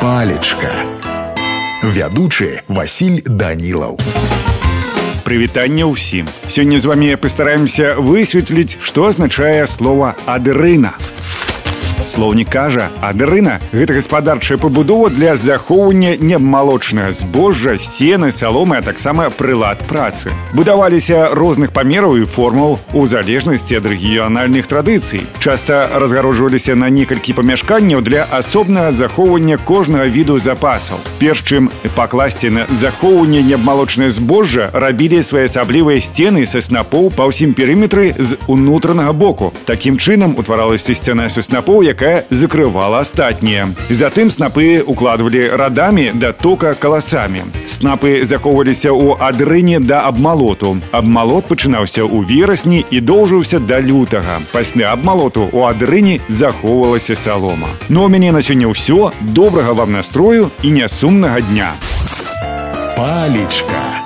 палечка вядучы Васіль данілаў прывітанне ўсім сёння з вами пастараемся высветліць што азначае слова адрына Слоўнік кажа, адрына гэта гаспадарчая пабудова для захоўвання немалочнага збожжа, сены, саломы, а таксама прылад працы. Будаваліся розных памераў і формаў у залежнасці ад рэгіянальных традыцый. Часта разгароджваліся на некалькі памяшканняў для асобнага захоўвання кожнага віду запасаў. Перш чым пакласці на захоўванне неабмалочнае збожжа рабілі своеасаблівыя сцены са снапоў па ўсім перыметры з унутранага боку. Такім чынам утваралася сцяна са снапоў, як якая закрывала астатнія. Затым снапы укладвалі радамі да тока каласамі. Снапы захоўваліся ў адрыне да абмалоту. Абмалот пачынаўся ў верасні і доўжыўся да лютага. Пасля абмалоту у адрыне захоўвалася салома. Ну у мяне на сёння ўсё добрага вам настрою і нясумнага дня. Палічка.